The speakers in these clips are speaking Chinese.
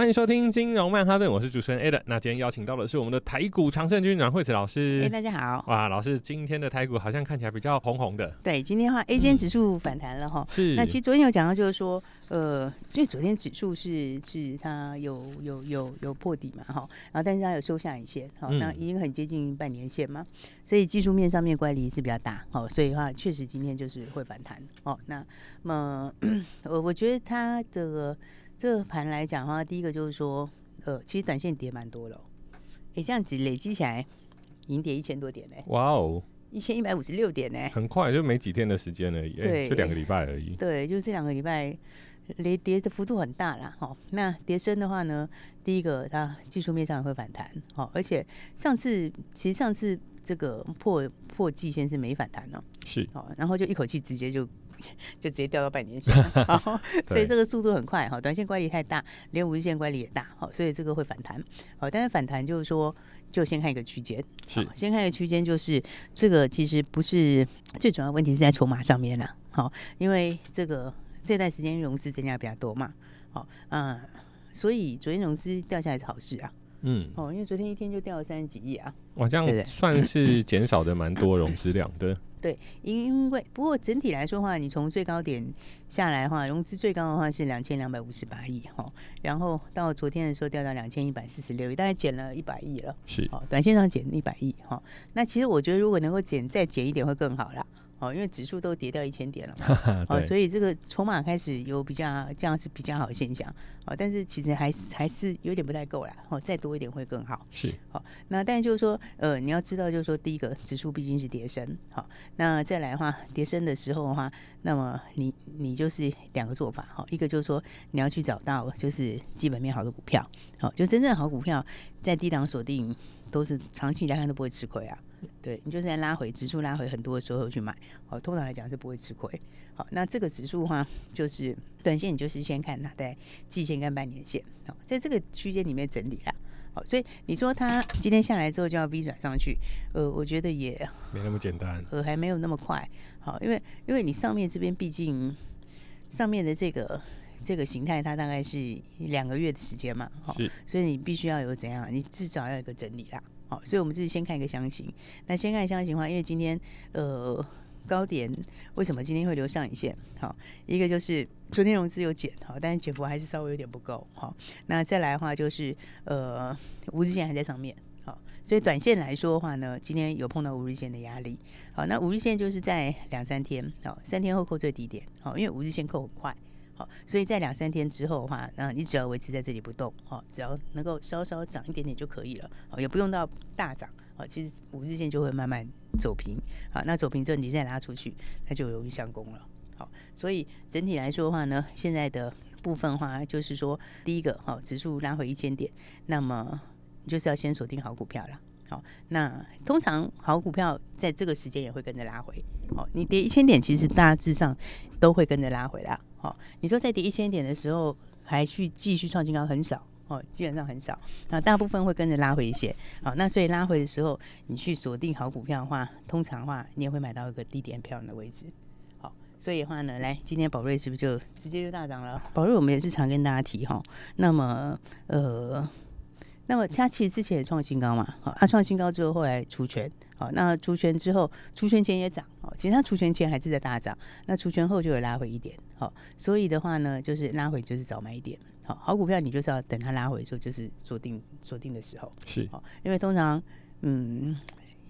欢迎收听金融曼哈顿，我是主持人 Ada。那今天邀请到的是我们的台股常胜军阮惠子老师。哎，大家好。哇，老师，今天的台股好像看起来比较红红的。对，今天的话，A 间指数反弹了哈。是。那其实昨天有讲到，就是说，呃，因为昨天指数是是它有有有有破底嘛哈，然后但是它有收下影线，好，那已经很接近半年线嘛，所以技术面上面乖离是比较大，好，所以的话确实今天就是会反弹。哦，那么我 我觉得它的。这个盘来讲的话，第一个就是说，呃，其实短线跌蛮多了，哦，哎，这样子累积起来已经跌一千多点嘞。哇哦，一千一百五十六点呢，很快就没几天的时间而已，对，就两个礼拜而已。对，就这两个礼拜，跌跌的幅度很大啦。好，那跌升的话呢，第一个它技术面上也会反弹，哦，而且上次其实上次这个破破季线是没反弹呢，是，哦，然后就一口气直接就。就直接掉到半年线，好，所以这个速度很快哈，短线乖离太大，连五日线乖离也大，好，所以这个会反弹，好，但是反弹就是说，就先看一个区间，是，先看一个区间，就是这个其实不是最主要问题是在筹码上面了，好，因为这个这段时间融资增加比较多嘛，好，嗯，所以昨天融资掉下来是好事啊。嗯，哦，因为昨天一天就掉了三十几亿啊，哇，这样算是减少的蛮多融资量的。对，因为不过整体来说的话，你从最高点下来的话，融资最高的话是两千两百五十八亿哈，然后到昨天的时候掉到两千一百四十六亿，大概减了一百亿了。是，哦，短线上减一百亿哈。那其实我觉得如果能够减再减一点会更好啦。哦，因为指数都跌掉一千点了嘛，哦，所以这个筹码开始有比较这样是比较好的现象，哦，但是其实还是还是有点不太够啦，哦，再多一点会更好。是，好，那但是就是说，呃，你要知道就是说，第一个指数毕竟是跌升，好，那再来的话，跌升的时候的话，那么你你就是两个做法，哈，一个就是说你要去找到就是基本面好的股票，好，就真正好股票在低档锁定都是长期来看都不会吃亏啊。对，你就是在拉回指数拉回很多的时候去买，好，通常来讲是不会吃亏。好，那这个指数的话，就是短线你就是先看它在季线跟半年线，好，在这个区间里面整理啦。好，所以你说它今天下来之后就要 V 转上去，呃，我觉得也没那么简单，呃，还没有那么快。好，因为因为你上面这边毕竟上面的这个这个形态，它大概是两个月的时间嘛，好，所以你必须要有怎样，你至少要有一个整理啦。好，所以我们自己先看一个箱型。那先看箱型的话，因为今天呃高点为什么今天会留上影线？好，一个就是昨天融资有减，好，但是减幅还是稍微有点不够。好，那再来的话就是呃五日线还在上面。好，所以短线来说的话呢，今天有碰到五日线的压力。好，那五日线就是在两三天，好，三天后扣最低点。好，因为五日线扣很快。所以在两三天之后的话，那你只要维持在这里不动，好，只要能够稍稍涨一点点就可以了，好，也不用到大涨，好，其实五日线就会慢慢走平，好，那走平之后你再拉出去，它就容易上攻了，好，所以整体来说的话呢，现在的部分话就是说，第一个，好，指数拉回一千点，那么你就是要先锁定好股票了，好，那通常好股票在这个时间也会跟着拉回，好，你跌一千点，其实大致上都会跟着拉回来。好，你说在跌一千点的时候还去继续创新高很少哦，基本上很少。那大部分会跟着拉回一些。好，那所以拉回的时候，你去锁定好股票的话，通常的话你也会买到一个低点漂亮的位置。好，所以的话呢，来今天宝瑞是不是就直接就大涨了？宝瑞我们也是常跟大家提哈。那么呃。那么它其实之前也创新高嘛，好，它创新高之后后来除权，好，那除权之后，除权前也涨，好，其实它除权前还是在大涨，那除权后就有拉回一点，好，所以的话呢，就是拉回就是早买一点，好，好股票你就是要等它拉回的时候，就是锁定锁定的时候，是，好，因为通常，嗯，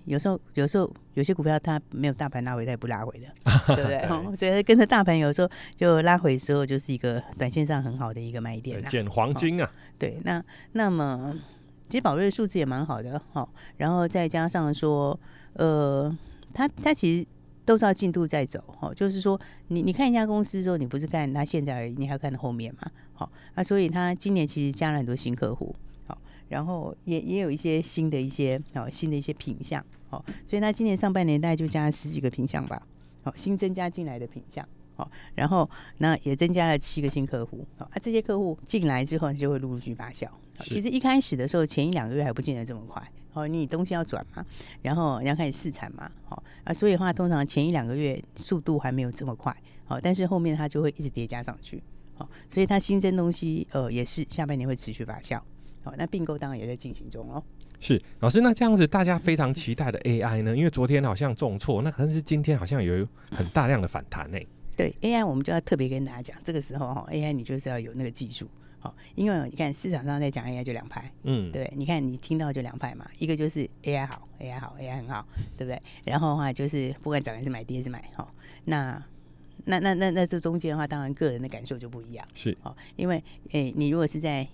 有时候有时候有些股票它没有大盘拉回，它也不拉回的，对不对？对所以跟着大盘有时候就拉回的时候，就是一个短线上很好的一个买点，捡黄金啊。对，那那么其实宝瑞数字也蛮好的，好，然后再加上说，呃，它它其实。都知道进度在走，哦，就是说，你你看一家公司之后，你不是看它现在而已，你还要看后面嘛，好，那所以它今年其实加了很多新客户，好，然后也也有一些新的一些哦新的一些品项，哦，所以它今年上半年大概就加了十几个品项吧，好，新增加进来的品项，哦，然后那也增加了七个新客户，啊，这些客户进来之后就会陆陆续续发酵，其实一开始的时候前一两个月还不见得这么快。哦，你东西要转嘛，然后你要开始试产嘛，好啊，所以的话，通常前一两个月速度还没有这么快，好，但是后面它就会一直叠加上去，好，所以它新增东西，呃，也是下半年会持续发酵，好，那并购当然也在进行中哦。是老师，那这样子大家非常期待的 AI 呢？因为昨天好像重挫，那可是今天好像有很大量的反弹呢。对 AI，我们就要特别跟大家讲，这个时候哈，AI 你就是要有那个技术。好，因为你看市场上在讲 AI 就两派，嗯，对，你看你听到就两派嘛，一个就是 AI 好，AI 好，AI 很好，对不对？然后的话就是不管涨还是买，跌还是买，好，那那那那那这中间的话，当然个人的感受就不一样，是，哦，因为诶，你如果是在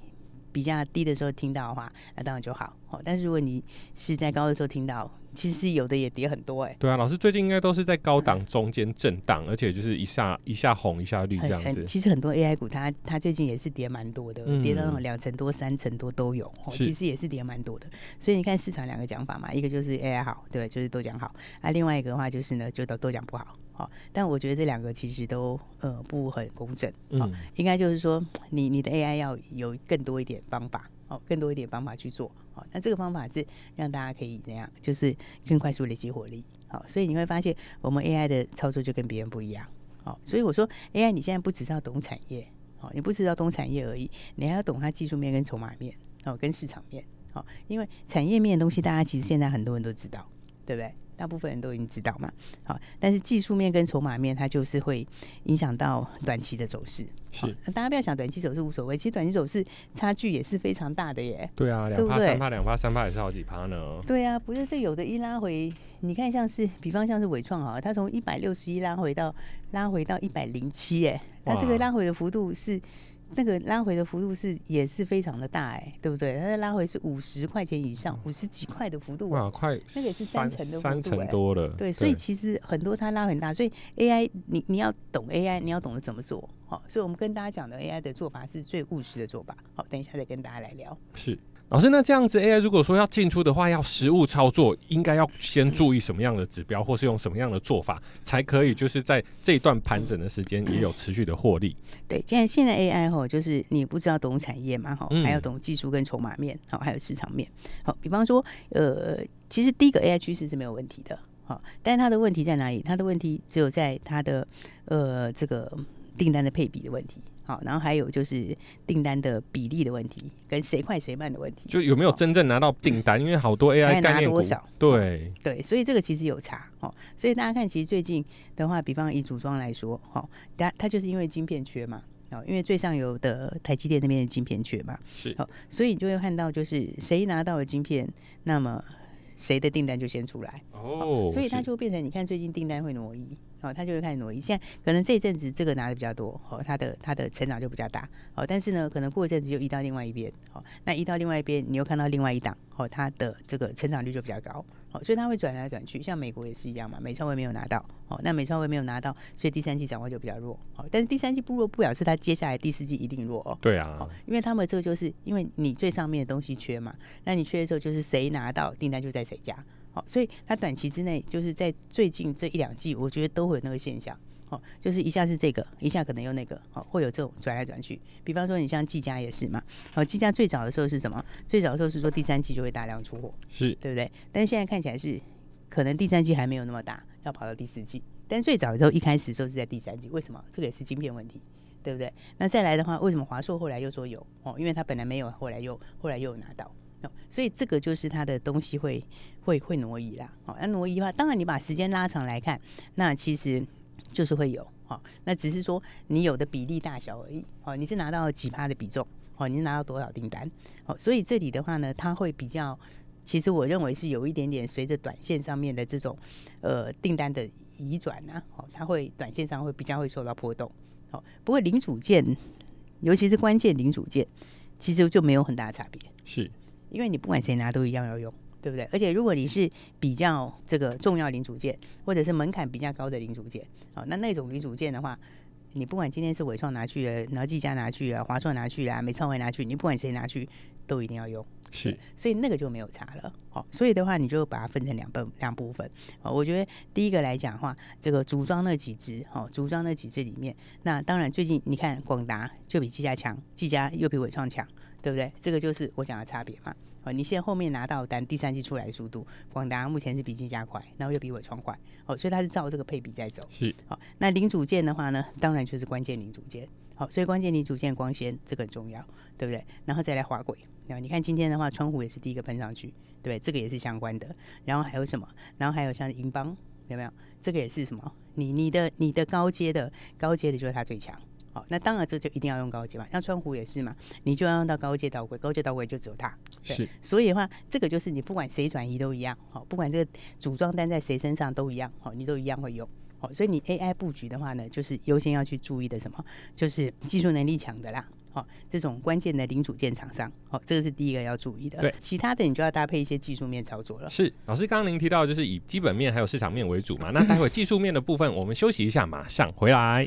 比较低的时候听到的话，那当然就好，哦，但是如果你是在高的时候听到。其实有的也跌很多哎、欸，对啊，老师最近应该都是在高档中间震荡，而且就是一下一下红一下绿这样子。其实很多 AI 股它它最近也是跌蛮多的，嗯、跌到那种两成多、三成多都有，其实也是跌蛮多的。所以你看市场两个讲法嘛，一个就是 AI 好，对，就是都讲好；啊，另外一个的话就是呢，就都都讲不好。好，但我觉得这两个其实都呃不很公正。嗯，应该就是说你你的 AI 要有更多一点方法。哦，更多一点方法去做，好，那这个方法是让大家可以怎样，就是更快速累积火力，好，所以你会发现我们 AI 的操作就跟别人不一样，好，所以我说 AI 你现在不只是要懂产业，好，你不只要懂产业而已，你还要懂它技术面跟筹码面，哦，跟市场面，好，因为产业面的东西大家其实现在很多人都知道，对不对？大部分人都已经知道嘛，好，但是技术面跟筹码面，它就是会影响到短期的走势。是，大家不要想短期走势无所谓，其实短期走势差距也是非常大的耶。对啊，两趴三趴，两趴三趴也是好几趴呢。对啊，不是这有的一拉回，你看像是，比方像是伟创啊，它从一百六十一拉回到拉回到一百零七，哎，它这个拉回的幅度是。那个拉回的幅度是也是非常的大哎、欸，对不对？它的拉回是五十块钱以上，五十几块的幅度哇，快那个也是三成的幅度、欸，三成多了。对，所以其实很多它拉很大，所以 AI 你你要懂 AI，你要懂得怎么做好。所以我们跟大家讲的 AI 的做法是最务实的做法。好，等一下再跟大家来聊。是。老师，那这样子 AI 如果说要进出的话，要实物操作，应该要先注意什么样的指标，或是用什么样的做法，才可以就是在这一段盘整的时间也有持续的获利？对，现在现在 AI 吼，就是你不知道懂产业嘛，哈，还要懂技术跟筹码面，好，还有市场面。好，比方说，呃，其实第一个 AI 趋势是没有问题的，好，但是它的问题在哪里？它的问题只有在它的呃这个订单的配比的问题。好，然后还有就是订单的比例的问题，跟谁快谁慢的问题，就有没有真正拿到订单？因为好多 AI 概念股，对对，所以这个其实有差哦。所以大家看，其实最近的话，比方以组装来说，哈，它它就是因为晶片缺嘛，哦，因为最上游的台积电那边的晶片缺嘛，是，哦，所以你就会看到，就是谁拿到了晶片，那么谁的订单就先出来哦，所以它就变成你看最近订单会挪移。哦，他就会开始挪移。现在可能这一阵子这个拿的比较多，哦，他的他的成长就比较大，哦，但是呢，可能过一阵子就移到另外一边，哦，那移到另外一边，你又看到另外一档，哦，它的这个成长率就比较高，哦，所以它会转来转去。像美国也是一样嘛，美超微没有拿到，哦，那美超微没有拿到，所以第三季展望就比较弱，哦，但是第三季不弱不表示它接下来第四季一定弱哦。对啊，哦，因为他们这个就是因为你最上面的东西缺嘛，那你缺的时候就是谁拿到订单就在谁家。好，所以它短期之内就是在最近这一两季，我觉得都会有那个现象。好，就是一下是这个，一下可能又那个，好，会有这种转来转去。比方说，你像技嘉也是嘛。哦，技嘉最早的时候是什么？最早的时候是说第三季就会大量出货，是对不对？但是现在看起来是可能第三季还没有那么大，要跑到第四季。但最早的时候一开始说是在第三季，为什么？这个也是晶片问题，对不对？那再来的话，为什么华硕后来又说有？哦，因为他本来没有，后来又后来又有拿到。所以这个就是它的东西会会会挪移啦。好，那挪移的话，当然你把时间拉长来看，那其实就是会有。好，那只是说你有的比例大小而已。好，你是拿到几趴的比重？好，你是拿到多少订单？好，所以这里的话呢，它会比较其实我认为是有一点点随着短线上面的这种呃订单的移转呢，哦，它会短线上会比较会受到波动。好，不过零组件，尤其是关键零组件，其实就没有很大差别。是，因为你不管谁拿都一样要用，对不对？而且如果你是比较这个重要零组件，或者是门槛比较高的零组件，好，那那种零组件的话。你不管今天是伟创拿去了，然后技嘉拿去了，华硕拿去了，美超微拿去，你不管谁拿去，都一定要用。是，所以那个就没有差了。好，所以的话，你就把它分成两部两部分。好，我觉得第一个来讲的话，这个组装那几只，哦，组装那几只里面，那当然最近你看广达就比技嘉强，技嘉又比伟创强，对不对？这个就是我讲的差别嘛。哦你现在后面拿到单，第三季出来的速度，广达目前是比金加快，然后又比伟创快，哦，所以它是照这个配比在走。是，好，那零组件的话呢，当然就是关键零组件，好，所以关键零组件光纤这个很重要，对不对？然后再来滑轨，然后你看今天的话，窗户也是第一个喷上去，对不对？这个也是相关的。然后还有什么？然后还有像银邦，有没有？这个也是什么？你你的你的高阶的高阶的就是它最强。好，那当然这就一定要用高阶嘛，像川湖也是嘛，你就要用到高阶导轨，高阶导轨就只有它。是，所以的话，这个就是你不管谁转移都一样，好，不管这个组装单在谁身上都一样，好，你都一样会用。好，所以你 AI 布局的话呢，就是优先要去注意的什么，就是技术能力强的啦，好，这种关键的零组件厂商，好，这个是第一个要注意的。对，其他的你就要搭配一些技术面操作了。是，老师刚刚您提到就是以基本面还有市场面为主嘛，那待会技术面的部分我们休息一下，马上回来。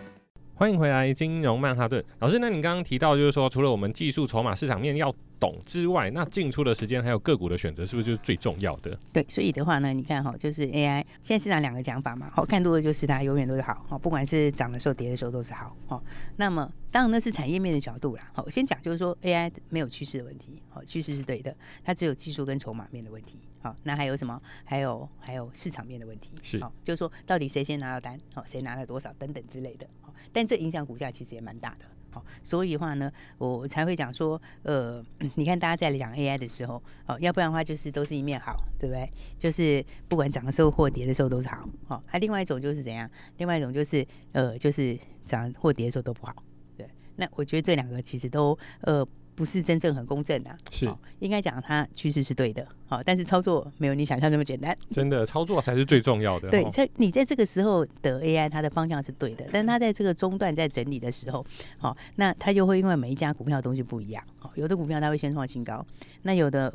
欢迎回来，金融曼哈顿老师。那你刚刚提到，就是说，除了我们技术、筹码、市场面要懂之外，那进出的时间还有个股的选择，是不是就是最重要的？对，所以的话呢，你看哈，就是 AI 现在市场两个讲法嘛，好看多的就是它永远都是好，不管是涨的时候、跌的时候都是好。哦，那么当然那是产业面的角度啦。好，先讲就是说 AI 没有趋势的问题，好，趋势是对的，它只有技术跟筹码面的问题。好，那还有什么？还有还有市场面的问题。是，好，就是说到底谁先拿到单，好，谁拿了多少等等之类的。但这影响股价其实也蛮大的。好，所以的话呢，我才会讲说，呃，你看大家在讲 AI 的时候，好，要不然的话就是都是一面好，对不对？就是不管涨的时候或跌的时候都是好，好。还另外一种就是怎样？另外一种就是，呃，就是涨或跌的时候都不好。对，那我觉得这两个其实都，呃。不是真正很公正的，啊，是，哦，应该讲它趋势是对的，好，哦，但是操作没有你想象那么简单。真的，操作才是最重要的。对，在你在这个时候的 AI，它的方向是对的，但它在这个中段在整理的时候，好，哦，那它就会因为每一家股票的东西不一样，哦，有的股票它会先创新高，那有的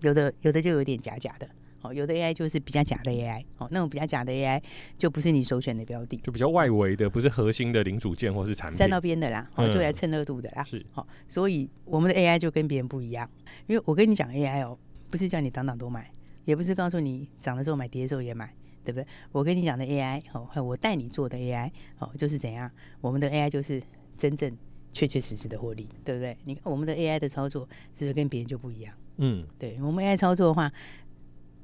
有的有的就有点假假的。哦，有的 AI 就是比较假的 AI，哦，那种比较假的 AI 就不是你首选的标的，就比较外围的，不是核心的零组件或是产品，站到边的啦，哦，就来蹭热度的啦。是，好，所以我们的 AI 就跟别人不一样，因为我跟你讲 AI 哦，不是叫你档档都买，也不是告诉你涨的时候买，跌的时候也买，对不对？我跟你讲的 AI，哦，我带你做的 AI，哦，就是怎样，我们的 AI 就是真正确确实实的获利，对不对？你看我们的 AI 的操作是不是跟别人就不一样？嗯，对我们 AI 操作的话。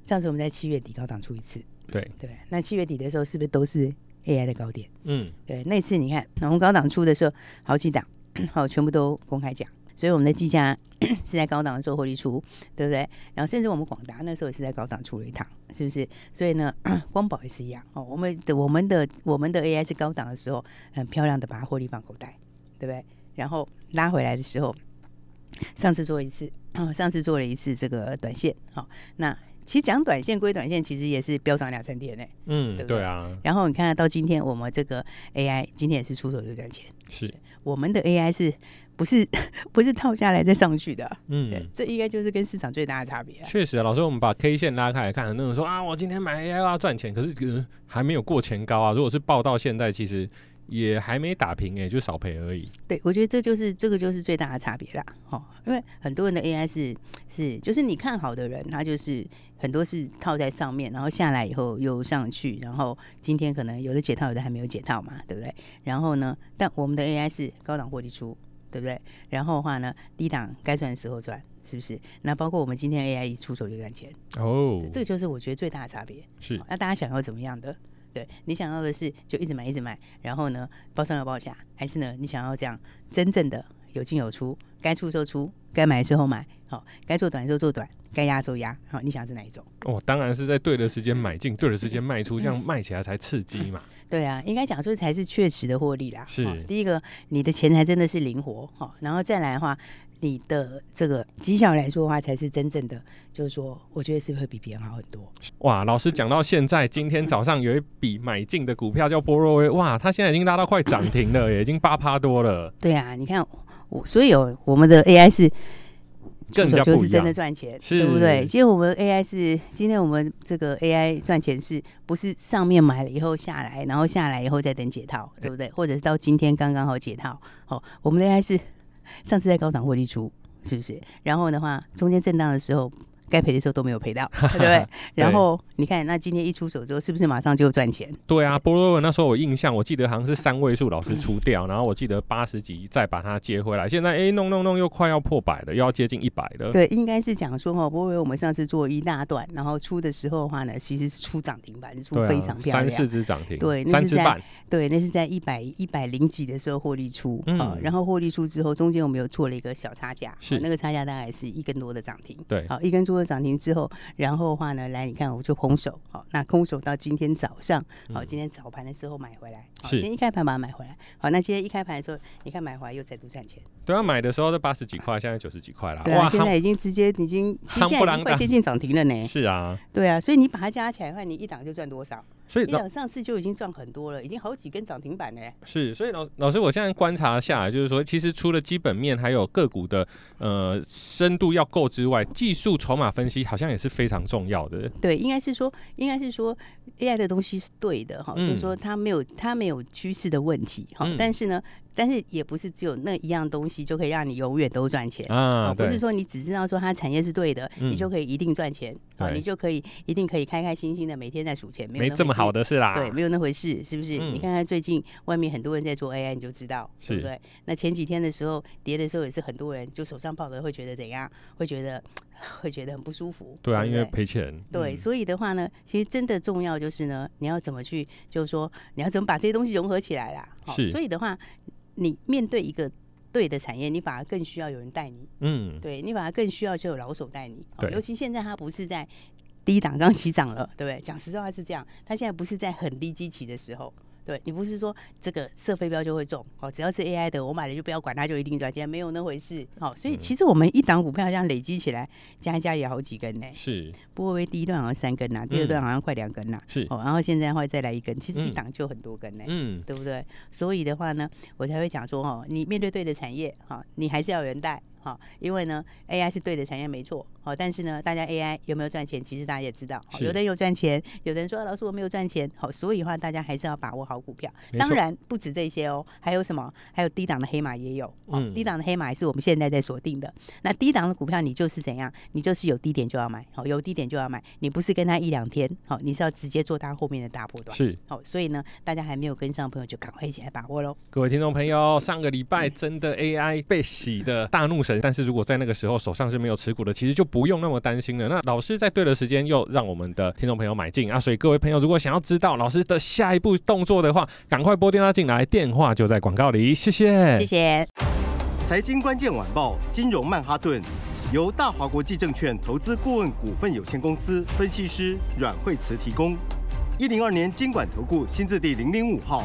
上次我们在七月底高档出一次，对对，那七月底的时候是不是都是 AI 的高点？嗯，对，那次你看，我们高档出的时候好几档，好全部都公开讲，所以我们的计价 是在高档的时候获利出，对不对？然后甚至我们广达那时候也是在高档出了一趟，是不是？所以呢，光宝也是一样哦。我们的我们的我们的 AI 是高档的时候，很漂亮的把它获利放口袋，对不对？然后拉回来的时候，上次做一次，上次做了一次这个短线，好，那。其实讲短线归短线，其实也是飙涨两三天呢。嗯，对不对？对啊。然后你看到今天我们这个 AI 今天也是出手就赚钱。是，我们的 AI 是不是 不是套下来再上去的？嗯，这应该就是跟市场最大的差别。确实啊，老师，我们把 K 线拉开来看，很多人说啊，我今天买 AI 要赚钱，可是可能还没有过前高啊。如果是报到现在，其实。也还没打平哎，就少赔而已。对，我觉得这就是这个就是最大的差别啦。哦，因为很多人的 AI 是是就是你看好的人，他就是很多是套在上面，然后下来以后又上去，然后今天可能有的解套，有的还没有解套嘛，对不对？然后呢，但我们的 AI 是高档获利出，对不对？然后的话呢，低档该赚的时候赚，是不是？那包括我们今天 AI 一出手就赚钱哦，这个就是我觉得最大的差别。是，那大家想要怎么样的？对，你想要的是就一直买一直买，然后呢，包上要包下，还是呢你想要这样真正的有进有出，该出就出，该买的时候买，好，该做短的时候做短，该压的时候压，好，你想是哪一种？哦，当然是在对的时间买进，对的时间卖出，这样卖起来才刺激嘛。对啊，应该讲说才是确实的获利啦。是，第一个，你的钱财真的是灵活，好，然后再来的话。你的这个绩效来说的话，才是真正的，就是说，我觉得是会比别人好很多。哇，老师讲到现在，今天早上有一笔买进的股票叫波若威，哇，它现在已经拉到快涨停了，也已经八趴多了。对啊，你看我，所以有我们的 AI 是更加就是真的赚钱，对不对？今天我们 AI 是今天我们这个 AI 赚钱是不是上面买了以后下来，然后下来以后再等解套，对不对？或者是到今天刚刚好解套，哦，我们的 AI 是。上次在高档获利出，是不是？然后的话，中间震荡的时候。该赔的时候都没有赔到，对不对？然后你看，那今天一出手之后，是不是马上就赚钱？对啊，波若文那时候我印象，我记得好像是三位数老师出掉，然后我记得八十几再把它接回来，现在哎弄弄弄又快要破百了，又要接近一百了。对，应该是讲说哈，波若威我们上次做一大段，然后出的时候的话呢，其实是出涨停板，是出非常漂亮，三四只涨停，对，三只半，对，那是在一百一百零几的时候获利出，啊，然后获利出之后，中间我们有做了一个小差价，是那个差价大概是一根多的涨停，对，好，一根多的涨停之后。然后的话呢，来你看，我就空手，好，那空手到今天早上，好，今天早盘的时候买回来，好，今天一开盘把它买回来，好，那今天一开盘的时候，你看买回来又再度赚钱。对啊，买的时候都八十几块，现在九十几块了，对啊，现在已经直接已经现在已经快接近涨停了呢。是啊，对啊，所以你把它加起来的话，你一档就赚多少？所以你想上次就已经赚很多了，已经好几根涨停板呢。是，所以老老师，我现在观察下来，就是说，其实除了基本面还有个股的呃深度要够之外，技术筹码分析好像也是非常重要的。对，应该是说，应该是说 AI 的东西是对的哈，嗯、就是说它没有它没有趋势的问题哈，嗯、但是呢。但是也不是只有那一样东西就可以让你永远都赚钱啊！不是说你只知道说它产业是对的，你就可以一定赚钱啊！你就可以一定可以开开心心的每天在数钱，没这么好的事啦。对，没有那回事，是不是？你看看最近外面很多人在做 AI，你就知道，对不对？那前几天的时候跌的时候也是很多人就手上抱着会觉得怎样？会觉得会觉得很不舒服。对啊，因为赔钱。对，所以的话呢，其实真的重要就是呢，你要怎么去，就是说你要怎么把这些东西融合起来啦。是，所以的话。你面对一个对的产业，你反而更需要有人带你。嗯，对，你反而更需要就有老手带你。对，尤其现在它不是在低档刚起涨了，对不对？讲实话是这样，它现在不是在很低基期的时候。对，你不是说这个射飞镖就会中，好，只要是 AI 的，我买了就不要管它，就一定赚钱，没有那回事。好，所以其实我们一档股票这样累积起来，加一加也好几根呢。是，波若威第一段好像三根呐，第二段好像快两根呐。是，哦，然后现在会再来一根，其实一档就很多根呢。嗯，对不对？所以的话呢，我才会讲说，哦，你面对对的产业，哈，你还是要有人带。好，因为呢，AI 是对的产业没错。好，但是呢，大家 AI 有没有赚钱？其实大家也知道，是有的人有赚钱，有的人说老师我没有赚钱。好，所以的话大家还是要把握好股票。当然不止这些哦，还有什么？还有低档的黑马也有。嗯，低档的黑马也是我们现在在锁定的。那低档的股票你就是怎样？你就是有低点就要买。好，有低点就要买。你不是跟他一两天，好，你是要直接做它后面的大波段。是。好，所以呢，大家还没有跟上的朋友就赶快一起来把握喽。各位听众朋友，上个礼拜真的 AI 被洗的大怒神。但是如果在那个时候手上是没有持股的，其实就不用那么担心了。那老师在对的时间又让我们的听众朋友买进啊，所以各位朋友如果想要知道老师的下一步动作的话，赶快拨电话进来，电话就在广告里。谢谢，谢谢。财经关键晚报，金融曼哈顿，由大华国际证券投资顾问股份有限公司分析师阮惠慈提供。一零二年金管投顾新字第零零五号。